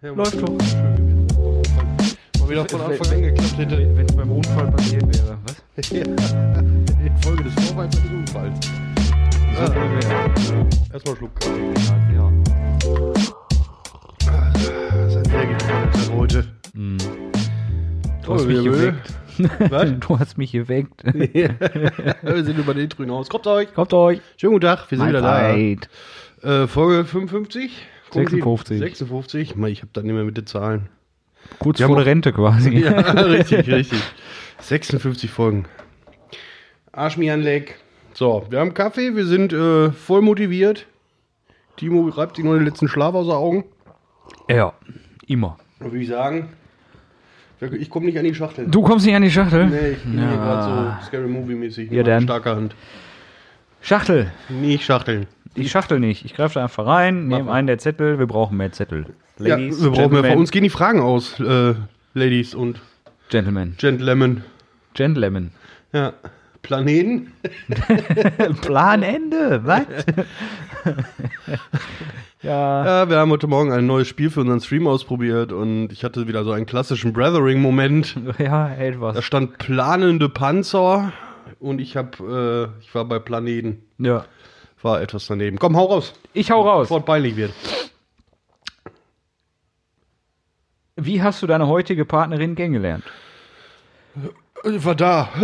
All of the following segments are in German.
Ja, Läuft doch. Mal wieder von Anfang an geklappt hätte. Wenn es beim Unfall passiert wäre. Was? Infolge des Vorfalls eines Unfalls. So Ja. wohl wäre. Erstmal Schluck Kaffee. Ja. Das ist ein sehr getrockneter heute. Du hast mich geweckt. Was? Du hast mich geweckt. Wir sind über den Intro hinaus. Kommt euch. Kommt euch. Schönen guten Tag, wir sind wieder da. Äh, Folge 55? Gucken Sie. 56. 56. Mal, Ich habe da nicht mehr mit den Zahlen. Kurz vor der Rente quasi. Ja, richtig, richtig. 56 Folgen. Arsch mir an Leck. So, wir haben Kaffee, wir sind äh, voll motiviert. Timo reibt sich noch den letzten Schlaf aus den Augen. Ja, immer. Und würde ich sagen, ich komme nicht an die Schachtel. Du kommst nicht an die Schachtel? Nee, ich bin Ja. hier gerade so Scary Movie-mäßig. Ja, dann. Starker Hand. Schachtel. Nicht Schachteln. Ich schachtel nicht. Ich greife da einfach rein, nehme einen der Zettel. Wir brauchen mehr Zettel. Ja, Ladies, wir brauchen mehr. Gentlemen, Von uns gehen die Fragen aus, äh, Ladies und Gentlemen. Gentlemen. Gentlemen. Ja. Planeten. Planende, was? ja. Ja, wir haben heute Morgen ein neues Spiel für unseren Stream ausprobiert und ich hatte wieder so einen klassischen Brethering-Moment. Ja, Da etwas. stand planende Panzer und ich hab, äh, ich war bei Planeten. Ja. War etwas daneben. Komm, hau raus, Ich hau raus. bevor es peinlich wird. Wie hast du deine heutige Partnerin kennengelernt? Äh, War da.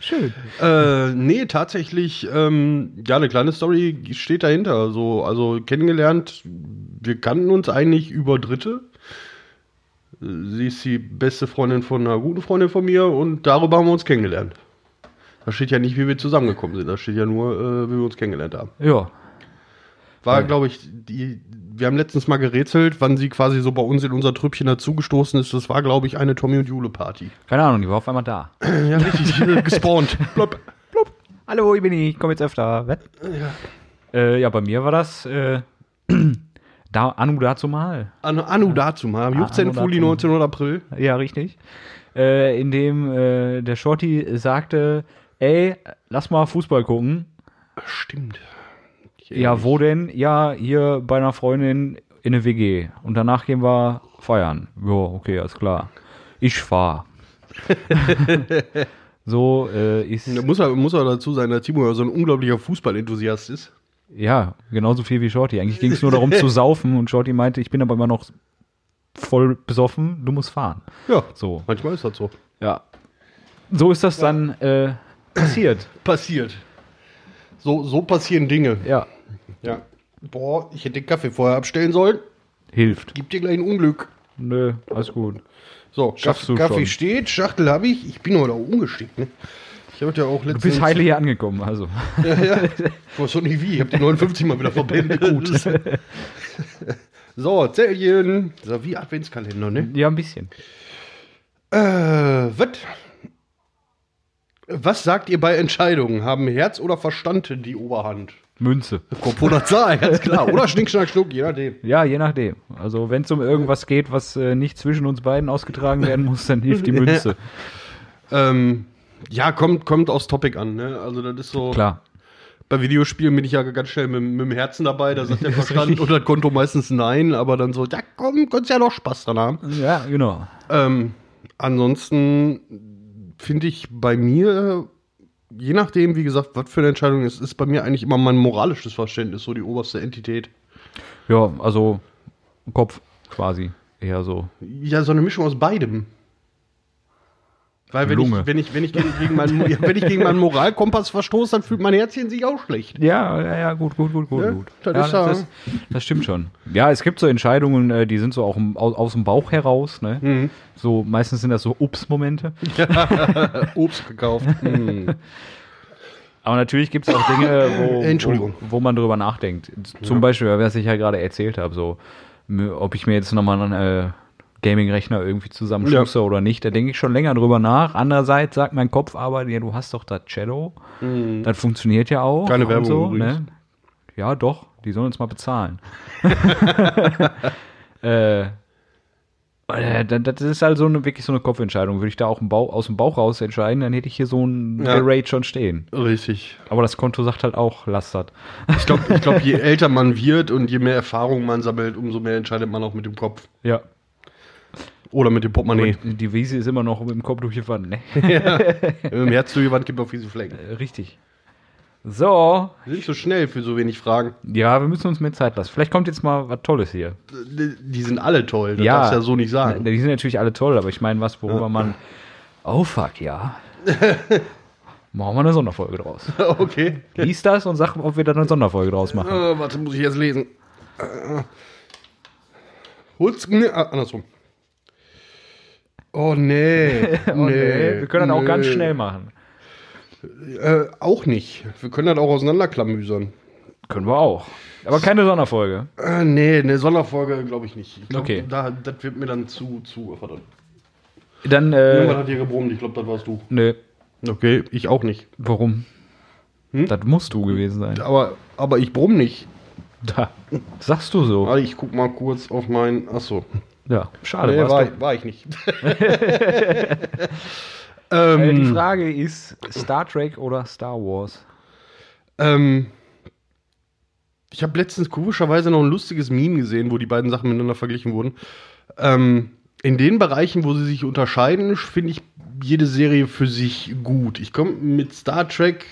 Schön. äh, nee, tatsächlich, ähm, ja, eine kleine Story steht dahinter. So, also kennengelernt, wir kannten uns eigentlich über Dritte. Sie ist die beste Freundin von einer guten Freundin von mir und darüber haben wir uns kennengelernt. Da steht ja nicht, wie wir zusammengekommen sind. Da steht ja nur, äh, wie wir uns kennengelernt haben. Ja. War, glaube ich, die, wir haben letztens mal gerätselt, wann sie quasi so bei uns in unser Trüppchen dazugestoßen ist. Das war, glaube ich, eine Tommy und Jule Party. Keine Ahnung, die war auf einmal da. Ja, richtig, gespawnt. Blop. Hallo, ich bin ich, ich komme jetzt öfter. Was? Ja. Äh, ja, bei mir war das äh, da, Anu dazu mal. Anu, Anu dazu mal. Am Ah, 15. Anu Juli, dazu mal. 19. April. Ja, richtig. Äh, in dem äh, der Shorty sagte, ey, lass mal Fußball gucken. Stimmt. Ja, wo denn? Ja, hier bei einer Freundin in eine WG. Und danach gehen wir feiern. Ja, okay, alles klar. Ich fahr. so äh, ist, Da muss er, muss er dazu sein, dass Timo ja so ein unglaublicher Fußballenthusiast ist. Ja, genauso viel wie Shorty. Eigentlich ging es nur darum zu saufen und Shorty meinte, ich bin aber immer noch voll besoffen, du musst fahren. Ja, So, manchmal ist das so. ja. So ist das dann äh, passiert. Passiert. So, so passieren Dinge. Ja, Ja. Boah, ich hätte den Kaffee vorher abstellen sollen. hilft. Gibt dir gleich ein Unglück. Nö, alles gut. So, Schaffst Kaff- du Kaffee schon. steht, Schachtel habe ich. Ich bin heute auch umgestickt, ne? Ich habe ja auch Du letztens... bist heile hier angekommen, also. Ja, ja. Ich weiß doch nicht wie. Ich habe die 59 mal wieder verbändet. Gut. so, Zellchen. So, wie Adventskalender, ne? Ja, ein bisschen. Äh, was? Was sagt ihr bei Entscheidungen? Haben Herz oder Verstand die Oberhand? Münze. Kopf oder Zahl, ganz klar. Oder Schnick, Schnack, Schnuck, je nachdem. Ja, je nachdem. Also wenn es um irgendwas geht, was äh, nicht zwischen uns beiden ausgetragen werden muss, dann hilft die Münze. Ähm, ja, kommt, kommt aufs Topic an, ne? Also, das ist so. Klar. Bei Videospielen bin ich ja ganz schnell mit, mit dem Herzen dabei. Da sagt der Verstand und das Konto meistens nein, aber dann so, ja komm, könntest ja noch Spaß dran haben. Ja, genau. Ähm, ansonsten finde ich bei mir, je nachdem, wie gesagt, was für eine Entscheidung es ist, ist bei mir eigentlich immer mein moralisches Verständnis so die oberste Entität. Ja, also Kopf quasi. Eher so. Ja, so eine Mischung aus beidem. Weil wenn Lunge. ich, wenn ich, wenn ich gegen, gegen meinen, ja, wenn ich gegen meinen Moralkompass verstoße, dann fühlt mein Herzchen sich auch schlecht. Ja, ja, ja, gut, gut, gut, gut, Ja, gut. das ja, ist ja- das, das stimmt schon. Ja, es gibt so Entscheidungen, äh, die sind so auch aus, aus dem Bauch heraus, ne? Mhm. So, meistens sind das so Ups-Momente. Obst gekauft. Hm. Aber natürlich gibt es auch Dinge, wo, wo, wo man drüber nachdenkt. Zum Beispiel, was ich ja gerade erzählt habe, so, ob ich mir jetzt nochmal einen äh, Gaming-Rechner irgendwie zusammenschustere oder nicht, da denke ich schon länger drüber nach. Andererseits sagt mein Kopf aber, ja, du hast doch das Shadow, das funktioniert ja auch. Mhm. Keine Werbung so, ne? Ja, doch, die sollen uns mal bezahlen. äh, Äh, da- Das ist halt so eine, wirklich so eine Kopfentscheidung. Würde ich da auch Bauch, aus dem Bauch raus entscheiden, dann hätte ich hier so ein Ja. Raid schon stehen. Richtig. Aber das Konto sagt halt auch, lasst das. Ich glaube, ich glaub, je älter man wird und je mehr Erfahrung man sammelt, umso mehr entscheidet man auch mit dem Kopf. Ja. Oder mit dem Portemonnaie. Und Die Wiese ist immer noch mit dem Kopf durch die Wand, ne? Im Herz durch die Wand gibt auch fiese Flecken. Äh, Richtig. So. Wir sind so schnell für so wenig Fragen. Ja, wir müssen uns mehr Zeit lassen. Vielleicht kommt jetzt mal was Tolles hier. Die sind alle toll. Das Ja. darfst du ja so nicht sagen. Die sind natürlich alle toll, aber ich meine, was, worüber man. Oh fuck, ja. Machen wir eine Sonderfolge draus. Okay. Lies das und sag, ob wir da eine Sonderfolge draus machen. Äh, warte, muss ich jetzt lesen. Äh, ah, andersrum. Oh nee. Oh, nee. Wir können das auch ganz schnell machen. Äh, auch nicht. Wir können das auch auseinanderklamüsern. Können wir auch. Aber keine Sonderfolge. Äh, nee, eine Sonderfolge glaube ich nicht. Ich glaub, Okay. Da, das wird mir dann zu, zu. Verdammt. Dann, Irgendwann äh. hat hier gebrummt. Ich glaube, das warst du. Nö. Okay, ich auch nicht. Warum? Hm? Das musst du gewesen sein. Aber, aber ich brumm nicht. Da. Sagst du so. Warte, ich guck mal kurz auf mein. Achso. Ja, schade. Nee, war, ich- war ich nicht. Äh, die ähm, Frage ist: Star Trek oder Star Wars? ähm, ich habe letztens komischerweise noch ein lustiges Meme gesehen, wo die beiden Sachen miteinander verglichen wurden. Ähm, in den Bereichen, wo sie sich unterscheiden, finde ich jede Serie für sich gut. Ich komme mit Star Trek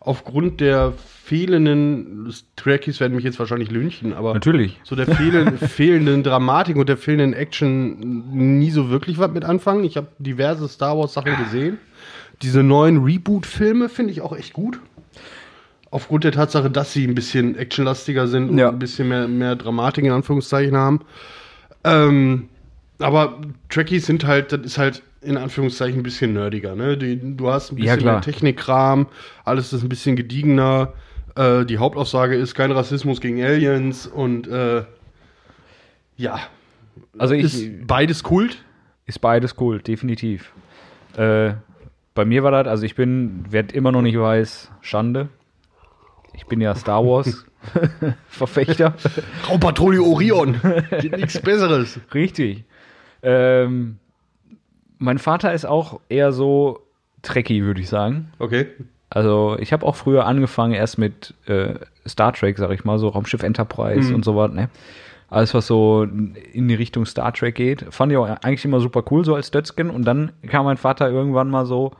aufgrund der fehlenden Trekkies werden mich jetzt wahrscheinlich lynchen, aber Natürlich. so der fehlenden, fehlenden Dramatik und der fehlenden Action nie so wirklich was mit anfangen. Ich habe diverse Star Wars Sachen gesehen. Diese neuen Reboot-Filme finde ich auch echt gut. Aufgrund der Tatsache, dass sie ein bisschen actionlastiger sind und Ja. ein bisschen mehr, mehr Dramatik in Anführungszeichen haben. Ähm, aber Trekkies sind halt, das ist halt in Anführungszeichen ein bisschen nerdiger. Ne? Die, du hast ein Ja, bisschen mehr Technikkram, alles ist ein bisschen gediegener. Äh, die Hauptaussage ist kein Rassismus gegen Aliens und äh, ja, Also ich, ist beides Kult. Ist beides cool, definitiv. Äh, bei mir war das, also ich bin, wer immer noch nicht weiß, Schande. Ich bin ja Star Wars Verfechter. Raubpatrouille Orion. Gibt nichts Besseres. Richtig. Ähm, mein Vater ist auch eher so Trekkie, würde ich sagen. Okay. Also ich habe auch früher angefangen erst mit äh, Star Trek, sag ich mal, so Raumschiff Enterprise Mhm. und so was, ne? Alles, was so in die Richtung Star Trek geht, fand ich auch eigentlich immer super cool, so als Dötzken. Und dann kam mein Vater irgendwann mal so,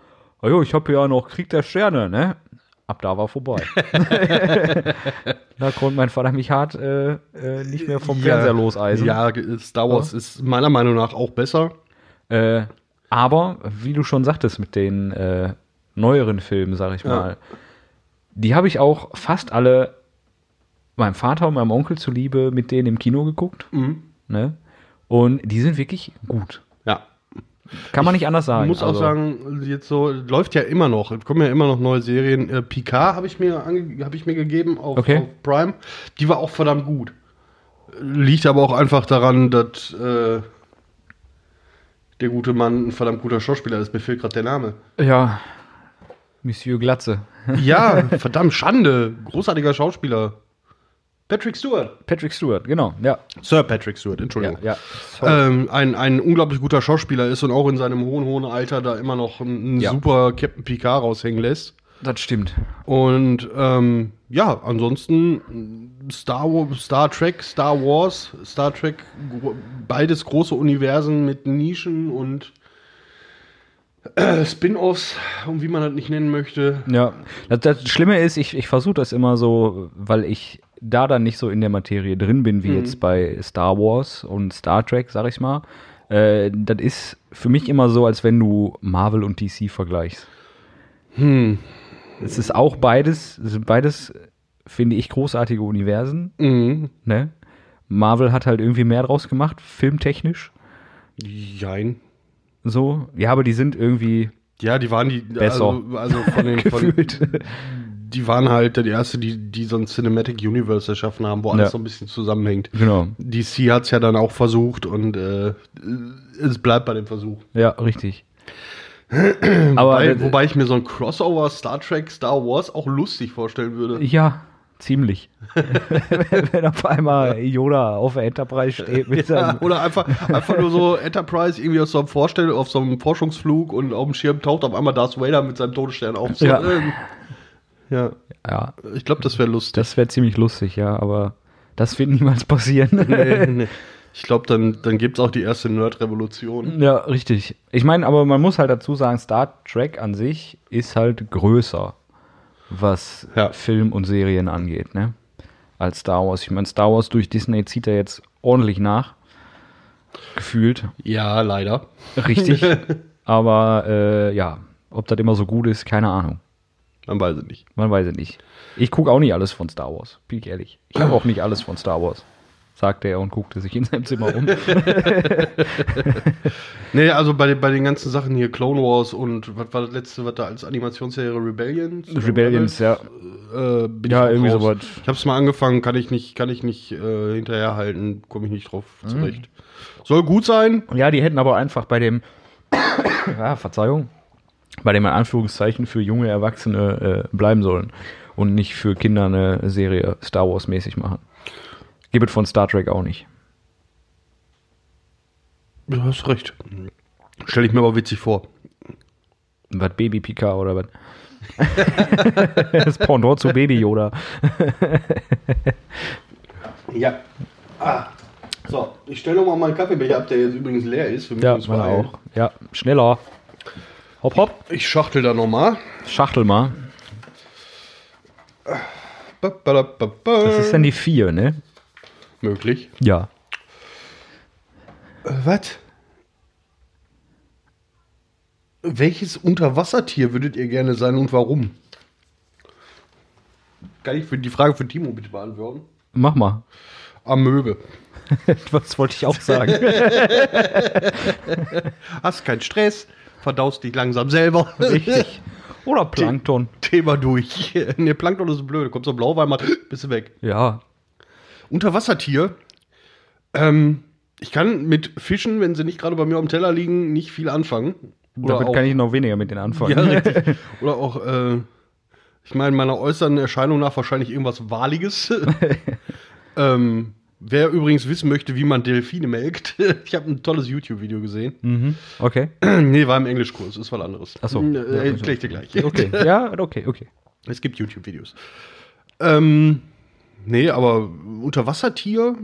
oh jo, ich habe ja noch Krieg der Sterne, ne? Ab da war vorbei. da konnte mein Vater mich hart äh, äh, nicht mehr vom Fernseher loseisen. Ja, Star Wars ist meiner Meinung nach auch besser. Äh, aber, wie du schon sagtest, mit den äh, neueren Filmen, sag ich Ja. mal, die habe ich auch fast alle meinem Vater und meinem Onkel zuliebe mit denen im Kino geguckt. Mhm. Ne? Und die sind wirklich gut. Ja. Kann man nicht anders Ich sagen. muss auch Also, sagen, jetzt so läuft ja immer noch. Es kommen ja immer noch neue Serien. Äh, Picard habe ich mir habe ich mir gegeben auf, Okay. auf Prime. Die war auch verdammt gut. Liegt aber auch einfach daran, dass äh, der gute Mann ein verdammt guter Schauspieler ist. Mir fehlt gerade der Name. Ja, Monsieur Glatze. Ja, verdammt Schande. Großartiger Schauspieler. Patrick Stewart. Patrick Stewart, genau. Ja, Sir Patrick Stewart, ja, Entschuldigung. ja. ähm, ein, ein unglaublich guter Schauspieler ist und auch in seinem hohen, hohen Alter da immer noch einen Ja. super Captain Picard raushängen lässt. Das stimmt. Und ähm, ja, ansonsten Star, Star Trek, Star Wars, Star Trek, beides große Universen mit Nischen und äh, Spin-offs, und wie man das nicht nennen möchte. Ja, das, das Schlimme ist, ich, ich versuche das immer so, weil ich da dann nicht so in der Materie drin bin, wie jetzt bei Star Wars und Star Trek, sag ich mal. Äh, das ist für mich immer so, als wenn du Marvel und DC vergleichst. Hm. Es ist auch beides, es sind beides, finde ich, großartige Universen. Mhm. Ne? Marvel hat halt irgendwie mehr draus gemacht, filmtechnisch. Jein. So. Ja, aber die sind irgendwie Ja, die waren die Besser. Also, also von den von, gefühlt. die waren halt die erste, die, die so ein Cinematic Universe erschaffen haben, wo alles Ja. so ein bisschen zusammenhängt. genau. DC hat es ja dann auch versucht und äh, es bleibt bei dem Versuch. Ja, richtig. aber Wobei, wobei ich mir so ein Crossover Star Trek, Star Wars auch lustig vorstellen würde. Ja, Ziemlich. Wenn auf einmal Yoda auf der Enterprise steht mit Ja, oder einfach, einfach nur so Enterprise irgendwie aus so einem Vorstell auf so einem Forschungsflug und auf dem Schirm taucht auf einmal Darth Vader mit seinem Todesstern auf. So, Ja. ähm, ja, Ja, ich glaube, das wäre lustig. das wäre ziemlich lustig, ja, aber das wird niemals passieren. Nee, nee. Ich glaube, dann, dann gibt es auch die erste Nerd-Revolution. Ja, richtig. Ich meine, aber man muss halt dazu sagen, Star Trek an sich ist halt größer, was Ja. Film und Serien angeht, ne? Als Star Wars. Ich meine, Star Wars durch Disney zieht er jetzt ordentlich nach. Gefühlt. Ja, leider. Richtig. aber äh, ja, ob das immer so gut ist, keine Ahnung. Man weiß es nicht. Man weiß es nicht. Ich gucke auch nicht alles von Star Wars, bin ich ehrlich. Ich habe auch nicht alles von Star Wars, sagte er und guckte sich in seinem Zimmer um. Nee, also bei, den- bei den ganzen Sachen hier, Clone Wars und was war das letzte, was da als Animationsserie Rebellions? Rebellions, ja. Äh, Ja, ich irgendwie sowas. Ich habe es mal angefangen, kann ich nicht, kann ich nicht äh, hinterherhalten, komme ich nicht drauf Mhm. zurecht. Soll gut sein. Ja, die hätten aber einfach bei dem, ja, Verzeihung, bei dem in Anführungszeichen für junge Erwachsene äh, bleiben sollen und nicht für Kinder eine Serie Star Wars mäßig machen. Gibt es von Star Trek auch nicht. Du hast recht. Stelle ich mir aber witzig vor. Was Baby Pika oder was? das Pendant zu Baby Yoda. Ja. Ah. So, ich stelle nochmal meinen Kaffeebecher ab, der jetzt übrigens leer ist. Wir müssen Ja, uns meine beeilen. auch. Ja, schneller. Hopp, hopp. Ich schachtel da nochmal. Schachtel mal. Das ist dann die vier, ne? Möglich. Ja. Äh, was? Welches Unterwassertier würdet ihr gerne sein und warum? Kann ich für die Frage für Timo bitte beantworten? Mach mal. Amöbe. Was wollte ich auch sagen? Hast keinen Stress, verdaust dich langsam selber. Richtig. Oder Plankton. Thema durch. ne, Plankton ist blöd. Kommst du Blauwein mal, bist du weg. Ja. Unterwassertier. Ähm, ich kann mit Fischen, wenn sie nicht gerade bei mir am Teller liegen, nicht viel anfangen. Oder Damit auch, kann ich noch weniger mit denen anfangen. ja, richtig. Oder auch, äh, ich meine, meiner äußeren Erscheinung nach wahrscheinlich irgendwas Wahliges. ähm, wer übrigens wissen möchte, wie man Delfine melkt, ich habe ein tolles YouTube-Video gesehen. Mhm. Okay. nee, war im Englischkurs, ist was anderes. Ach so. Äh, Ja, erkläre ich dir gleich. Okay. Ja, okay, okay. Es gibt YouTube-Videos. Ähm, nee, aber Unterwassertier,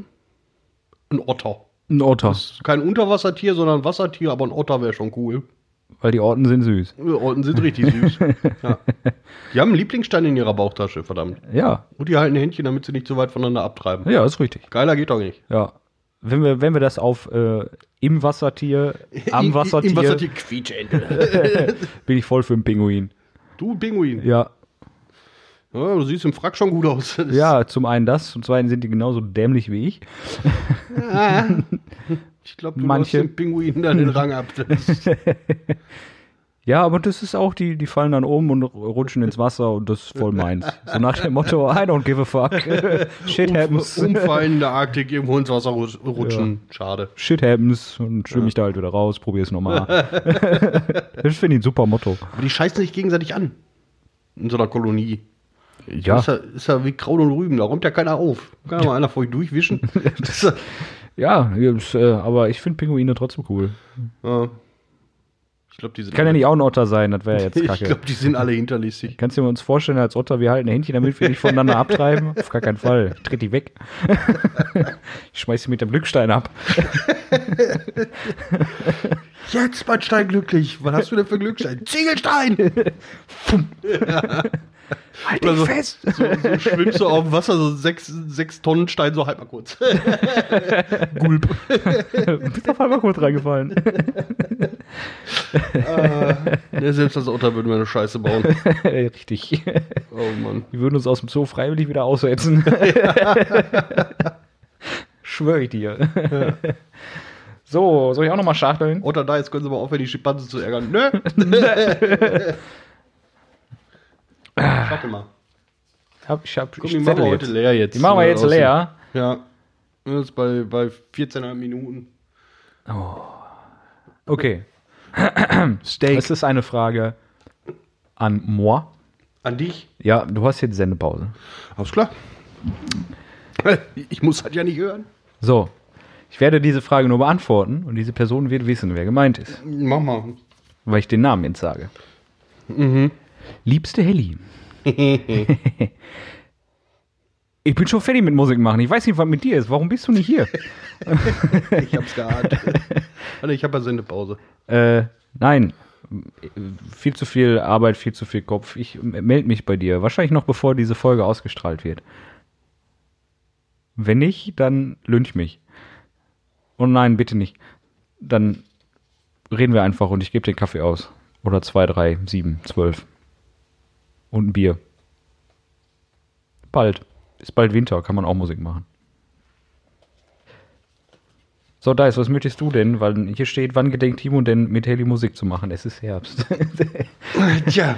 ein Otter. Ein Otter. Ist kein Unterwassertier, sondern ein Wassertier, aber ein Otter wäre schon cool. Weil die Orten sind süß. Otten sind richtig süß. ja. Die haben einen Lieblingsstein in ihrer Bauchtasche, verdammt. Ja. Und die halten Händchen, damit sie nicht so weit voneinander abtreiben. Ja, ist richtig. Geiler geht doch nicht. Ja. Wenn wir, wenn wir das auf äh, im Wassertier, am Wassertier, Im Wassertier Quietschente. bin ich voll für einen Pinguin. du Pinguin. Ja. Ja, du siehst im Frack schon gut aus. Ja, zum einen das, zum zweiten sind die genauso dämlich wie ich. Ich glaube, du Manche. Dem Pinguin da den Rang ab. Ja, aber das ist auch, die, die fallen dann um und rutschen ins Wasser und das ist voll meins. So nach dem Motto, I don't give a fuck. Shit happens. Umfallen in der Arktik irgendwo ins Wasser rutsch- rutschen. Schade. Shit happens und schwimme ich da halt wieder raus, probier's nochmal. das finde ich ein super Motto. Aber die scheißen sich gegenseitig an. In so einer Kolonie. Ja, Ist, ja, ist ja wie Kraut und Rüben, da räumt ja keiner auf. Kann ja mal einer vor euch durchwischen. Ja, ist, äh, aber ich finde Pinguine trotzdem cool. ja. Ich glaube, die sind Kann ja nicht auch ein Otter sein, das wäre jetzt Ich kacke. glaube, die sind alle hinterlistig. Kannst du dir uns vorstellen, als Otter, wir halten Händchen, damit wir nicht voneinander abtreiben? Auf gar keinen Fall. Ich tritt die weg. ich schmeiß sie mit dem Glückstein ab. Jetzt, mein Stein glücklich. Was hast du denn für Glückstein? Ziegelstein! Halt Oder dich so- fest! So, so schwimmst du auf dem Wasser, so sechs, sechs Tonnen Stein, so halb mal kurz. Gulp. Bist auf einmal kurz reingefallen. Ja, selbst als Otter würden wir eine Scheiße bauen. Richtig. Oh Mann. Die würden uns aus dem Zoo freiwillig wieder aussetzen. Schwöre ich dir. So, soll ich auch nochmal schachteln? Otter da, jetzt können sie mal aufhören, die Schimpansen zu ärgern. Nö. Warte mal. Hab, ich hab, ich die machen wir heute leer jetzt. Die machen wir jetzt aussehen. leer. Ja. Das ist bei, bei 14,5 Minuten. Okay. Steak. Es ist eine Frage an moi. An dich? Ja, du hast jetzt Sendepause. Alles klar. Ich muss das ja nicht hören. So, ich werde diese Frage nur beantworten und diese Person wird wissen, wer gemeint ist, Mach mal. weil ich den Namen jetzt sage. Liebste Helly. ich bin schon fertig mit Musik machen. Ich weiß nicht, was mit dir ist. Warum bist du nicht hier? Ich hab's geahnt. Alter, ich habe ja Sendepause. äh, nein. Viel zu viel Arbeit, viel zu viel Kopf. Ich melde mich bei dir. Wahrscheinlich noch bevor diese Folge ausgestrahlt wird. Wenn nicht, dann lynch mich. Oh nein, bitte nicht. Dann reden wir einfach und ich gebe den Kaffee aus. Oder zwei, drei, sieben, zwölf. Und ein Bier. Bald. Ist bald Winter, kann man auch Musik machen. So, Dice, was möchtest du denn? Weil hier steht, wann gedenkt Timo denn mit Haley Musik zu machen? Es ist Herbst. Tja.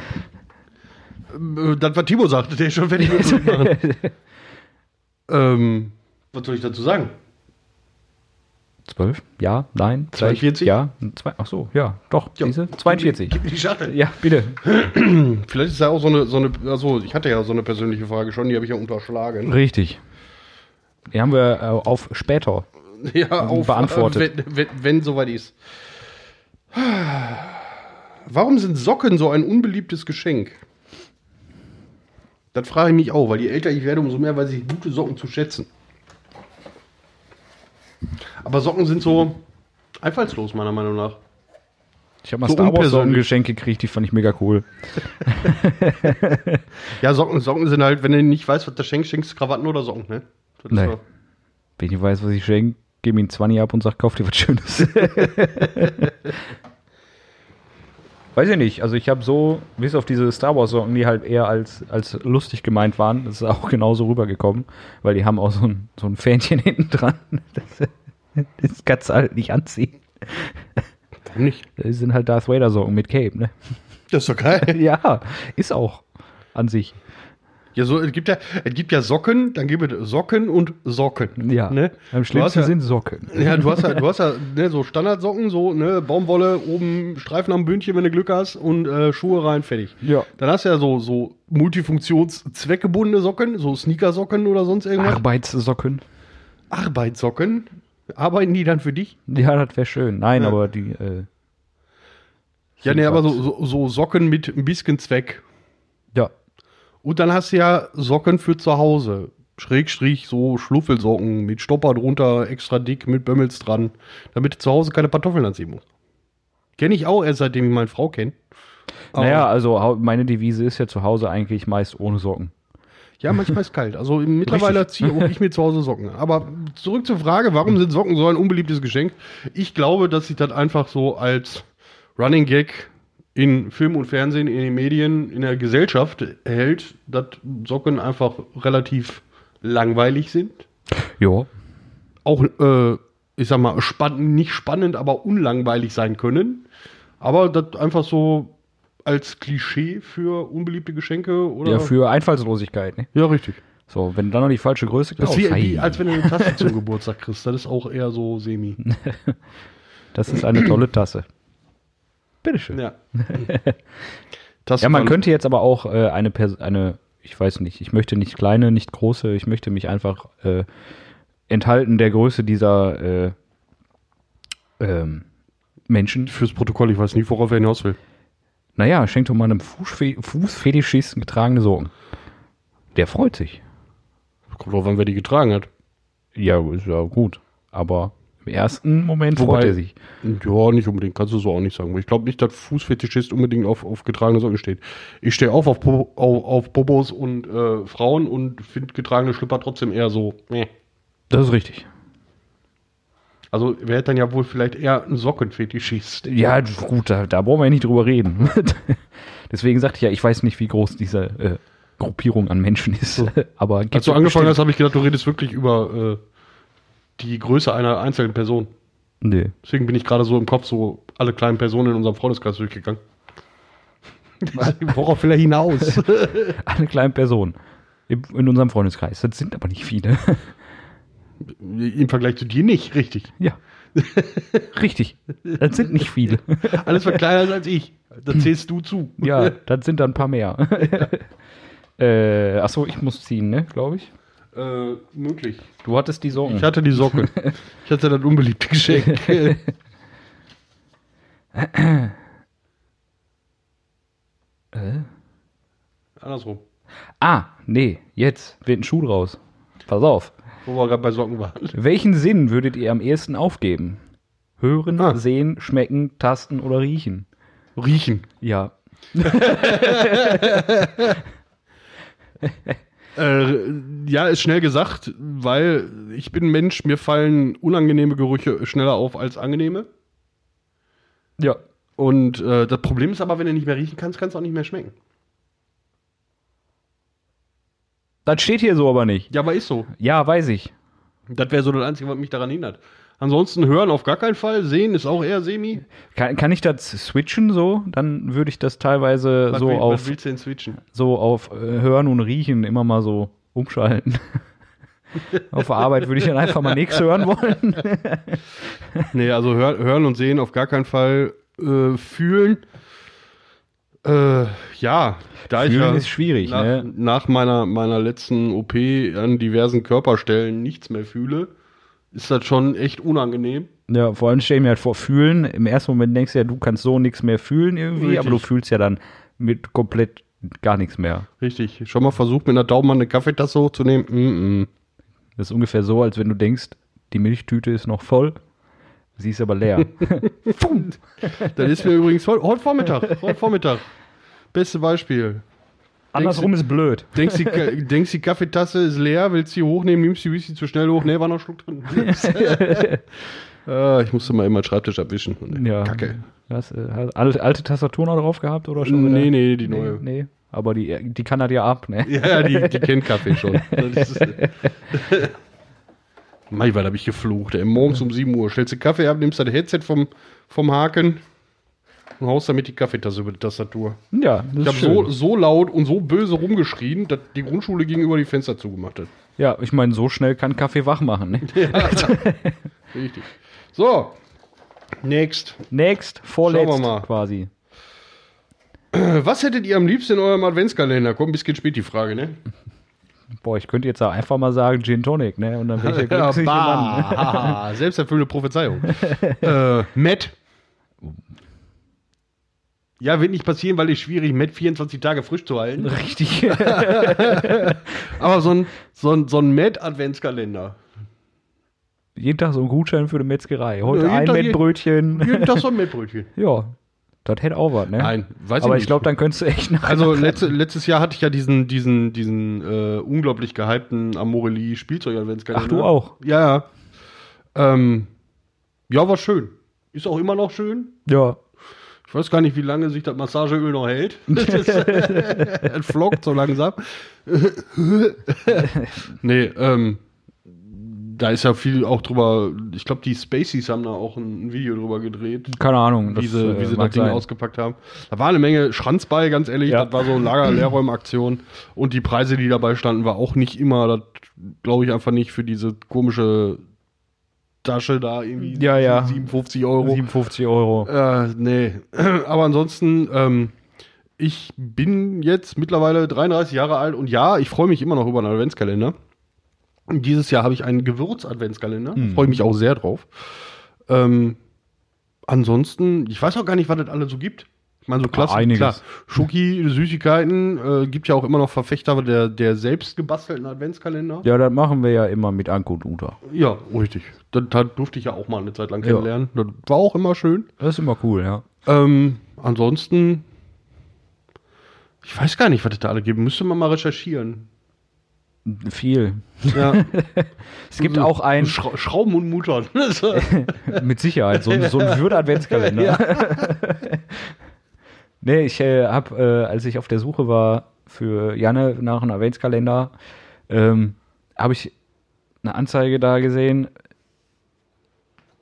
Äh, Das, was Timo sagte, der ist schon fertig mit Musik machen. ähm, was soll ich dazu sagen? Zwölf? Ja? Nein? 42? Ja? Zwei, ach so, ja, doch. Siehste? 42. Gib mir die Schachtel. Ja, bitte. Vielleicht ist ja auch so eine, so eine, also ich hatte ja so eine persönliche Frage schon, die habe ich ja unterschlagen. Richtig. Die haben wir äh, auf später. Ja, auf, beantwortet. Wenn, wenn, wenn soweit ist. Warum sind Socken so ein unbeliebtes Geschenk? Das frage ich mich auch, weil je älter ich werde, umso mehr weiß ich gute Socken zu schätzen. Aber Socken sind so einfallslos, meiner Meinung nach. Ich habe mal So Star Wars unpersönlich. Sockengeschenk gekriegt, die fand ich mega cool. Ja, Socken, Socken sind halt, wenn du nicht weißt, was du schenkst, schenkst du Krawatten oder Socken, ne? Das Nee. so. Wenn ich weiß, was ich schenke, gebe ihm 20 ab und sag, kauf dir was Schönes. Weiß ich nicht. Also ich habe so, bis auf diese Star Wars Socken, die halt eher als, als lustig gemeint waren, das ist auch genauso rübergekommen, weil die haben auch so ein, so ein Fähnchen hinten dran. Das, das kannst du halt nicht anziehen. Warum nicht? Das sind halt Darth Vader Socken mit Cape, ne? Das ist doch geil. Ja, ist auch an sich. Ja, so, es gibt ja, es gibt ja Socken, dann gibt es Socken und Socken. Ja. Ne? Am schlimmsten ja, sind Socken. Ja, du hast ja, du hast ja ne, so Standardsocken, so ne, Baumwolle, oben Streifen am Bündchen, wenn du Glück hast, und äh, Schuhe rein, fertig. Ja. Dann hast du ja so, so multifunktions-zweckgebundene Socken, so Sneakersocken oder sonst irgendwas. Arbeitssocken. Arbeitssocken. Arbeiten die dann für dich? Ja, das wäre schön. Nein, Ja. aber die. Äh, Ja, ne, aber so, so, so Socken mit ein bisschen Zweck. Und dann hast du ja Socken für zu Hause. Schrägstrich, so Schluffelsocken mit Stopper drunter, extra dick, mit Bömmels dran, damit du zu Hause keine Pantoffeln anziehen musst. Kenne ich auch erst, seitdem ich meine Frau kenne. Naja, also meine Devise ist ja zu Hause eigentlich meist ohne Socken. Ja, manchmal ist kalt. Also mittlerweile ziehe auch ich mir zu Hause Socken. Aber zurück zur Frage, warum sind Socken so ein unbeliebtes Geschenk? Ich glaube, dass sich das einfach so als Running Gag in Film und Fernsehen, in den Medien, in der Gesellschaft hält, dass Socken einfach relativ langweilig sind. Ja. Auch, äh, ich sag mal, spannend, nicht spannend, aber unlangweilig sein können. Aber das einfach so als Klischee für unbeliebte Geschenke oder. Ja, für Einfallslosigkeit. Ne? ja richtig. So, wenn du dann noch die falsche Größe Das ist wie, wie, als wenn du eine Tasse zum Geburtstag kriegst. Das ist auch eher so semi. das ist eine tolle Tasse. Bitteschön. Ja. Ja, man könnte jetzt aber auch äh, eine, Pers eine, ich weiß nicht, ich möchte nicht kleine, nicht große, ich möchte mich einfach äh, enthalten der Größe dieser äh, ähm, Menschen. Fürs Protokoll, ich weiß nicht, worauf er hinaus will. Naja, schenk doch mal einem Fußfe Fußfetischisten getragene Socken. Der freut sich. Kommt drauf an, wer die getragen hat. Ja, ist ja gut. Aber im ersten Moment Wobei- freut er sich. Ja, nicht unbedingt, kannst du so auch nicht sagen. Ich glaube nicht, dass Fußfetischist unbedingt auf, auf getragene Socken steht. Ich stehe auch auf, Po- auf, auf Bobos und äh, Frauen und finde getragene Schlüpper trotzdem eher so. Meh. Das ist richtig. Also wäre dann ja wohl vielleicht eher ein Sockenfetischist. Ja, gut, da, da brauchen wir ja nicht drüber reden. Deswegen sagte ich ja, ich weiß nicht, wie groß diese äh, Gruppierung an Menschen ist. Aber Als du angefangen hast, habe ich gedacht, du redest wirklich über äh, die Größe einer einzelnen Person. Nee. Deswegen bin ich gerade so im Kopf so alle kleinen Personen in unserem Freundeskreis durchgegangen. Worauf will er hinaus? Eine kleine Person. Im- In unserem Freundeskreis. Das sind aber nicht viele. Im Vergleich zu dir nicht, richtig. ja. Richtig. Das sind nicht viele. Alles war kleiner als ich. Da zählst du zu. Ja, das sind dann ein paar mehr. äh, achso, ich muss ziehen, ne, glaube ich. Äh, möglich. Du hattest die Socken. Ich hatte die Socke. Ich hatte das unbeliebte Geschenk. Äh? Andersrum. Ah, nee, jetzt wird ein Schuh draus. Pass auf. Wo wir gerade bei Socken waren. Welchen Sinn würdet ihr am ehesten aufgeben? Hören, Ah. sehen, schmecken, tasten oder riechen? Riechen. Ja. Äh, ja, ist schnell gesagt, weil ich bin Mensch, mir fallen unangenehme Gerüche schneller auf als angenehme. Ja. Und äh, das Problem ist aber, wenn du nicht mehr riechen kannst, kannst du auch nicht mehr schmecken. Das steht hier so aber nicht. Ja, aber ist so. Ja, weiß ich. Das wäre so das Einzige, was mich daran hindert. Ansonsten hören auf gar keinen Fall, sehen ist auch eher semi. Kann, kann ich das switchen so? Dann würde ich das teilweise Was so will- auf, willst du denn switchen? so auf äh, Hören und Riechen immer mal so umschalten. auf der Arbeit würde ich dann einfach mal nichts hören wollen. Nee, also hör, hören und sehen auf gar keinen Fall. Äh, fühlen. Äh, ja, da ich Fühlen ja ist schwierig, nach, ne? nach meiner, meiner letzten OP an diversen Körperstellen nichts mehr fühle, ist das schon echt unangenehm. Ja, vor allem stelle ich mir halt vor, fühlen. Im ersten Moment denkst du ja, du kannst so nichts mehr fühlen irgendwie, Richtig. aber du fühlst ja dann mit komplett gar nichts mehr. Richtig. Schon mal versucht, mit einer Daumen eine Kaffeetasse hochzunehmen? Mm -mm. Das ist ungefähr so, als wenn du denkst, die Milchtüte ist noch voll, sie ist aber leer. Das ist mir übrigens heute Vormittag. Heute Vormittag. Beste Beispiel. Andersrum ist blöd. Denkst die, denkst, die Kaffeetasse ist leer, willst sie hochnehmen, nimmst die Whisky zu schnell hoch. Nee, war noch ein Schluck drin. äh, ich musste mal immer den Schreibtisch abwischen. Ja. Kacke. Hast, äh, hast alte, alte Tastatur noch drauf gehabt oder schon? Nee, nee, die neue. Nee, nee. Aber die, die kann das ja ab, ne? Ja, die, die kennt Kaffee schon. Ist, Mai, weil habe ich geflucht. Ey. Morgens um 7 Uhr stellst du Kaffee ab, nimmst dein Headset vom, vom Haken und haust damit die Kaffeetasse über die Tastatur. Ja, das Ich habe so, so laut und so böse rumgeschrien, dass die Grundschule gegenüber die Fenster zugemacht hat. Ja, ich meine, so schnell kann Kaffee wach machen. Ne? Richtig. So, next. Next, vorletzt Schauen wir mal. quasi. Was hättet ihr am liebsten in eurem Adventskalender? Kommt ein bisschen spät die Frage, ne? Boah, ich könnte jetzt auch einfach mal sagen Gin Tonic, ne? Und dann wäre ich der glückliche Mann. bah, selbsterfüllende Prophezeiung. äh, Matt. Ja, wird nicht passieren, weil es schwierig, Matt 24 Tage frisch zu halten. Richtig. Aber so ein, so ein, so ein Matt-Adventskalender. Jeden Tag so ein Gutschein für die Metzgerei. Heute Ja, jeden ein Mettbrötchen. Jeden Tag so ein Matt-Brötchen. Ja, das hätte auch was, ne? Nein, weiß Aber ich ich glaube, dann könntest du echt nach Also letzte, letztes Jahr hatte ich ja diesen, diesen, diesen äh, unglaublich gehypten Amorelie Spielzeug-Adventskalender. Ach, du auch? Ja, ja. Ähm, ja, war schön. Ist auch immer noch schön. Ja. Ich weiß gar nicht, wie lange sich das Massageöl noch hält. Das es flockt so langsam. nee, ähm, da ist ja viel auch drüber. Ich glaube, die Spaceys haben da auch ein, Video drüber gedreht, Keine Ahnung. wie sie, äh, wie sie das Ding sein. ausgepackt haben. Da war eine Menge Schranz bei, ganz ehrlich. Ja. Das war so Lager-Leerräumaktion. Und die Preise, die dabei standen, war auch nicht immer, das glaube ich einfach nicht für diese komische Tasche da irgendwie Ja, ja. 57 Euro. 57 Euro. Äh, nee. Aber ansonsten, ähm, ich bin jetzt mittlerweile 33 Jahre alt und ja, ich freue mich immer noch über einen Adventskalender. Dieses Jahr habe ich einen Gewürz-Adventskalender. Mhm. Freue mich auch sehr drauf. Ähm, ansonsten, ich weiß auch gar nicht, was das alles so gibt. Ich meine, so klasse, einiges. klar, Schoki, Süßigkeiten, äh, gibt ja auch immer noch Verfechter der, der selbst gebastelten Adventskalender. Ja, das machen wir ja immer mit Anko und Uta. Ja, richtig. Das, das durfte ich ja auch mal eine Zeit lang Ja. kennenlernen. Das war auch immer schön. Das ist immer cool, ja. Ähm, ansonsten, ich weiß gar nicht, was es da alle gibt. Müsste man mal recherchieren. Viel. Ja, Es gibt auch ein, Schra Schrauben und Muttern. mit Sicherheit, so, ein- so ein Würde-Adventskalender. Nee, ich äh, habe, äh, als ich auf der Suche war für Janne nach einem Adventskalender, ähm, habe ich eine Anzeige da gesehen.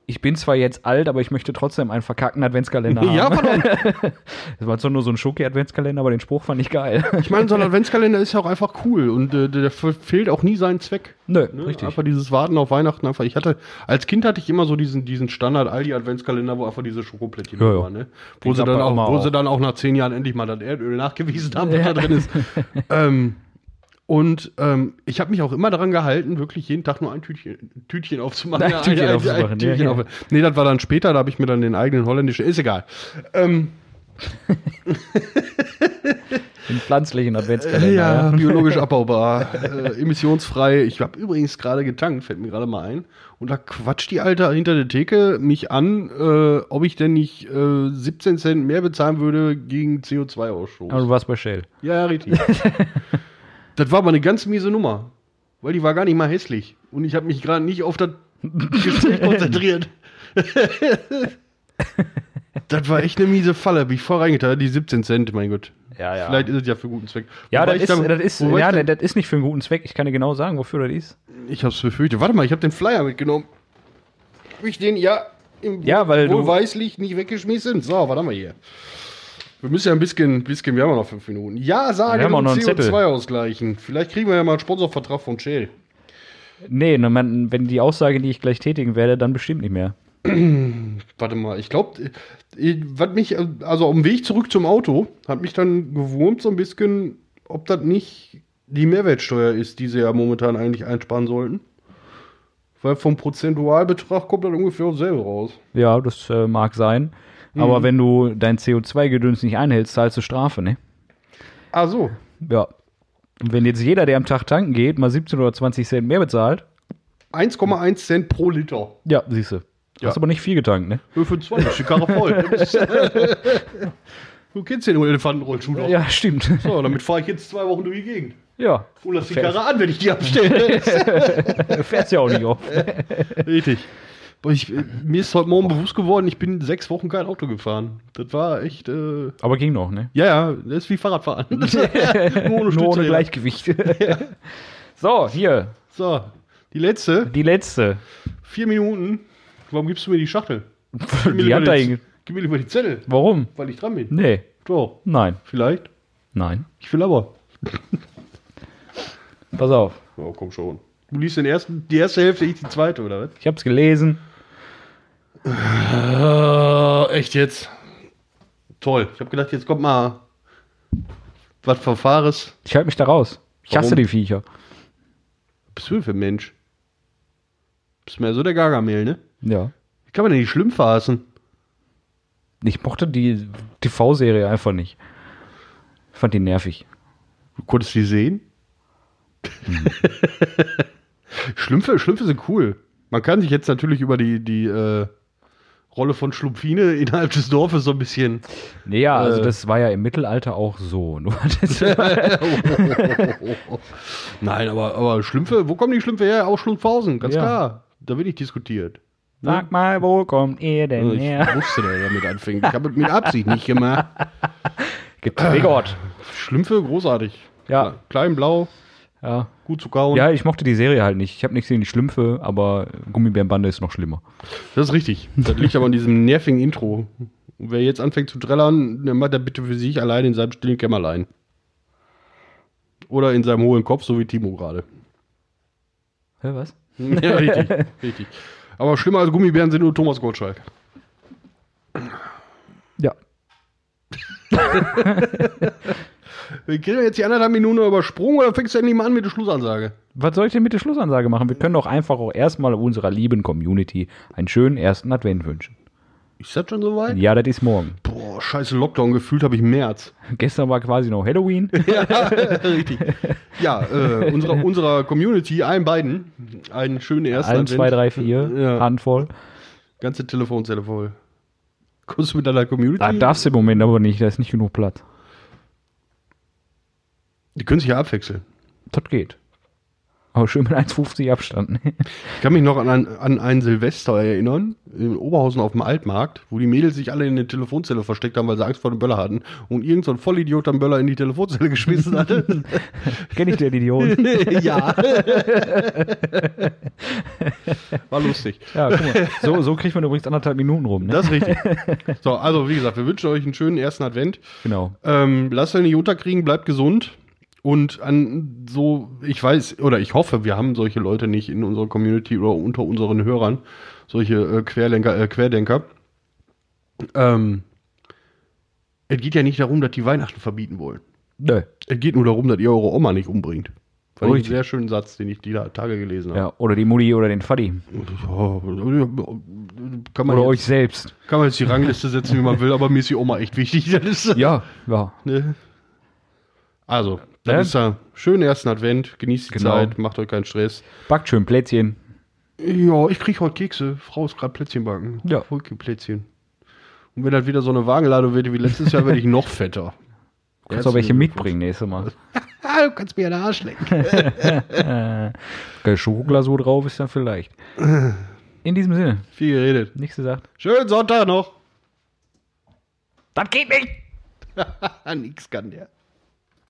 Ich bin zwar jetzt alt, aber ich möchte trotzdem einen verkackten Adventskalender haben. Ja, pardon. Das war zwar nur so ein Schoki-Adventskalender, aber den Spruch fand ich geil. Ich meine, so ein Adventskalender ist ja auch einfach cool und äh, der fehlt auch nie seinen Zweck. Nö, Ne? richtig. Einfach dieses Warten auf Weihnachten einfach. Ich hatte, als Kind hatte ich immer so diesen, diesen Standard Aldi Adventskalender, wo einfach diese Schokoplättchen Ja, ja. waren, ne? Wo sie dann auch, wo auch. sie dann auch nach zehn Jahren endlich mal das Erdöl nachgewiesen haben, was da drin ist. ähm, und ähm, ich habe mich auch immer daran gehalten, wirklich jeden Tag nur ein Tütchen, Tütchen aufzumachen. Ein Tütchen aufzumachen, ja, ja. auf- Nee, das war dann später, da habe ich mir dann den eigenen holländischen, ist egal. Ähm, Den pflanzlichen Adventskalender. ja, Ja. biologisch abbaubar, äh, emissionsfrei. Ich habe übrigens gerade getankt, fällt mir gerade mal ein. Und da quatscht die Alte hinter der Theke mich an, äh, ob ich denn nicht äh, 17 Cent mehr bezahlen würde gegen CO2-Ausstoß. Aber du warst bei Shell. Ja, ja, richtig. Das war aber eine ganz miese Nummer. Weil die war gar nicht mal hässlich. Und ich habe mich gerade nicht auf das Gespräch konzentriert. das war echt eine miese Falle. Bin ich voll reingetan. Die 17 Cent, mein Gott. Ja, ja. Vielleicht ist es ja für guten Zweck. Ja, das ist, dann- das, ist, ja dann- das ist nicht für einen guten Zweck. Ich kann dir genau sagen, wofür das ist. Ich hab's befürchtet. Warte mal, ich habe den Flyer mitgenommen. Hab ich den ja im Ja, weil du- wohlweislich nicht weggeschmissen? So, was haben wir hier? Wir müssen ja ein bisschen, bisschen wir haben ja noch fünf Minuten. Ja, sagen Wir Zettel. CO2 ausgleichen. Vielleicht kriegen wir ja mal einen Sponsorvertrag von Shell. Nee, ne, wenn die Aussage, die ich gleich tätigen werde, dann bestimmt nicht mehr. Warte mal, ich glaube, was mich, äh, also auf dem Weg zurück zum Auto, hat mich dann gewurmt so ein bisschen, ob das nicht die Mehrwertsteuer ist, die sie ja momentan eigentlich einsparen sollten. Weil vom Prozentualbetrag kommt dann ungefähr selber raus. Ja, das äh, mag sein. Mhm. Aber wenn du dein CO2-Gedöns nicht einhältst, zahlst du Strafe, ne? Ah, so. Ja. Und wenn jetzt jeder, der am Tag tanken geht, mal 17 oder 20 Cent mehr bezahlt, 1,1 Cent pro Liter. ja, siehst du. Ja. Hast aber nicht viel getankt, ne? Für 20, die Karre voll. du kennst den Elefantenrollschuh doch. Ja, stimmt. So, damit fahre ich jetzt zwei Wochen durch die Gegend. Ja. Und lass die Karre an, wenn ich die abstelle. Fährst ja auch nicht auf. Richtig. Ich, äh, mir ist heute Morgen bewusst geworden, ich bin sechs Wochen kein Auto gefahren. Das war echt, äh, Aber ging noch, ne? ja, ja, das ist wie Fahrradfahren. Nur ohne Nur ohne. Gleichgewicht. So, hier, So, die letzte, die letzte. vier Minuten. Warum gibst du mir die Schachtel? Gib mir Die lieber hat da Gib mir lieber die Zettel, Warum? weil ich dran bin. Nee. Doch, Nein. vielleicht. Nein. Ich will aber. Pass auf. Oh, komm schon. Du liest den ersten, die erste Hälfte, ich die zweite, oder was? Ich hab's gelesen. Äh, echt jetzt? Toll. Ich habe gedacht, jetzt kommt mal was Verfahres. Ich halte mich da raus. Ich hasse Warum? die Viecher. Was bist du denn für ein Mensch? Bist mehr so der Gargamel, ne? Ja. Wie kann man denn die Schlümpfe hassen? Ich mochte die TV-Serie einfach nicht. Ich fand die nervig. Du konntest die sehen? Schlümpfe, Schlümpfe sind cool. Man kann sich jetzt natürlich über die, die äh, Rolle von Schlumpfine innerhalb des Dorfes so ein bisschen. Nee, ja, also Äh. das war ja im Mittelalter auch so. Nur Nein, aber, aber Schlümpfe, wo kommen die Schlümpfe her? Aus Schlumpfhausen, ganz Ja. klar. Da wird nicht diskutiert. Sag mal, wo kommt ihr denn Ich her? wusste, dass er damit anfängt. Ich habe es mit Absicht nicht gemacht. Getriggert. Schlümpfe, großartig. Ja. Klein, blau, Ja. gut zu kauen. ja, ich mochte die Serie halt nicht. Ich habe nichts gegen die Schlümpfe, aber Gummibärenbande ist noch schlimmer. Das ist richtig. Das liegt aber an diesem nervigen Intro. Und wer jetzt anfängt zu trällern, dann macht er bitte für sich allein in seinem stillen Kämmerlein. Oder in seinem hohlen Kopf, so wie Timo gerade. Hä, was? Ja, richtig, richtig. Aber schlimmer als Gummibären sind nur Thomas Gottschalk. Ja. Wir kriegen jetzt die anderthalb Minuten übersprungen oder fängst du endlich mal an mit der Schlussansage? Was soll ich denn mit der Schlussansage machen? Wir können doch einfach auch erstmal unserer lieben Community einen schönen ersten Advent wünschen. Ist das schon soweit? Ja, das ist morgen. Boah, scheiße Lockdown, gefühlt habe ich März. Gestern war quasi noch Halloween. ja, richtig. Ja, äh, unserer, unserer Community, allen beiden, einen schönen ersten Eins, Advent. zwei, drei, vier, Ja. Handvoll. Ganze Telefonzelle voll. Kommst du mit deiner Community? Da darfst du im Moment aber nicht, da ist nicht genug Platz. Die können sich ja abwechseln. Das geht. Aber schön mit 1,50 Abstand. Ich kann mich noch an, ein, an ein Silvester erinnern, in Oberhausen auf dem Altmarkt, wo die Mädels sich alle in der Telefonzelle versteckt haben, weil sie Angst vor dem Böller hatten und irgend so ein Vollidiot am Böller in die Telefonzelle geschmissen hatte. Kenn ich den Idiot? ja. War lustig. Ja, guck mal. So, so kriegt man übrigens anderthalb Minuten rum. Ne? Das ist richtig. So, also wie gesagt, wir wünschen euch einen schönen ersten Advent. genau. Ähm, lasst euch nicht unterkriegen, bleibt gesund. Und an so, ich weiß, oder ich hoffe, wir haben solche Leute nicht in unserer Community oder unter unseren Hörern, solche äh, Querlenker, äh, Querdenker. Ähm, es geht ja nicht darum, dass die Weihnachten verbieten wollen. Nö. Es geht nur darum, dass ihr eure Oma nicht umbringt. Fand ich einen sehr schönen Satz, den ich die Tage gelesen habe. Ja, oder die Mutti oder den Faddy. Ja, kann, man Oder jetzt, euch selbst. kann man jetzt die Rangliste setzen, wie man will, aber mir ist die Oma echt wichtig. Ja, ja. Ne? Also, dann Ne? ist da schönen ersten Advent, genießt die Genau. Zeit, macht euch keinen Stress. Backt schön Plätzchen. Ja, ich krieg heute Kekse. Frau ist gerade Plätzchen backen. Ja. Volke Plätzchen. Und wenn das wieder so eine Wagenladung wird wie letztes Jahr, werde ich noch fetter. Du kannst auch welche mitbringen nächstes Mal. Du kannst mir an den Arsch lecken. Schokoglasur drauf ist dann vielleicht. In diesem Sinne, Viel geredet. nichts gesagt. Schönen Sonntag noch. Das geht nicht! Nix kann der.